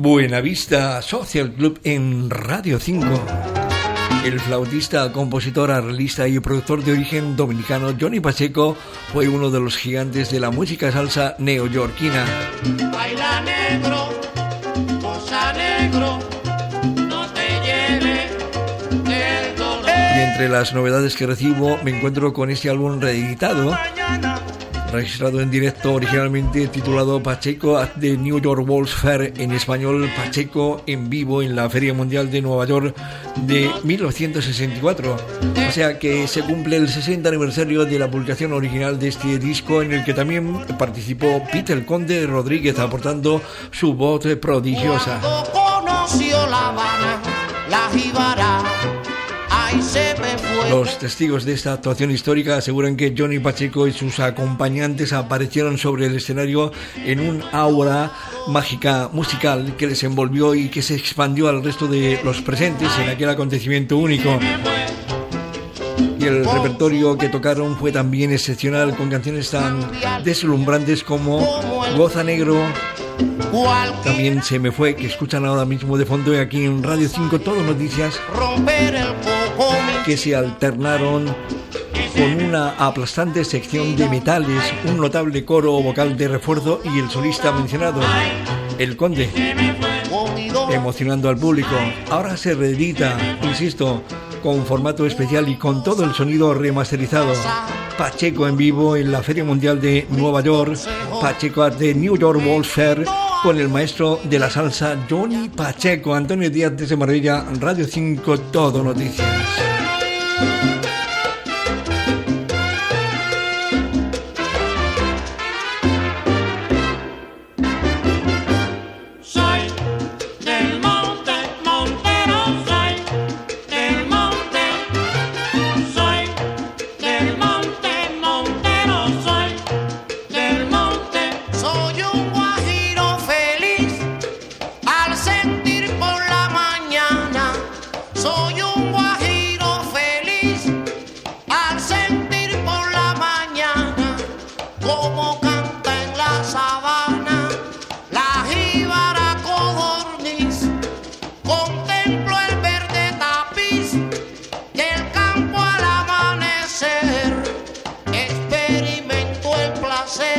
Buenavista Social Club en Radio 5. El flautista, compositor, arreglista y productor de origen dominicano Johnny Pacheco fue uno de los gigantes de la música salsa neoyorquina. Baila negro, cosa negro, no te lleve el dolor. Y entre las novedades que recibo me encuentro con este álbum reeditado Mañana, registrado en directo originalmente titulado Pacheco at the New York World's Fair, en español Pacheco en vivo en la Feria Mundial de Nueva York de 1964. O sea que se cumple el 60 aniversario de la publicación original de este disco en el que también participó Peter Conde Rodríguez aportando su voz prodigiosa. Los testigos de esta actuación histórica aseguran que Johnny Pacheco y sus acompañantes aparecieron sobre el escenario en un aura mágica musical que les envolvió y que se expandió al resto de los presentes en aquel acontecimiento único. Y el repertorio que tocaron fue también excepcional con canciones tan deslumbrantes como Goza Negro, también Se me fue, que escuchan ahora mismo de fondo aquí en Radio 5 Todo Noticias romper el que se alternaron con una aplastante sección de metales, un notable coro vocal de refuerzo y el solista mencionado, el conde, emocionando al público. Ahora se reedita, insisto, con formato especial y con todo el sonido remasterizado. Pacheco en vivo en la Feria Mundial de Nueva York, Pacheco the New York World's Fair, con el maestro de la salsa Johnny Pacheco, Antonio Díaz de Maravilla, Radio 5, Todo Noticias. Al sentir por la mañana cómo canta en la sabana la jibaracoornis, contemplo el verde tapiz y el campo al amanecer experimento el placer.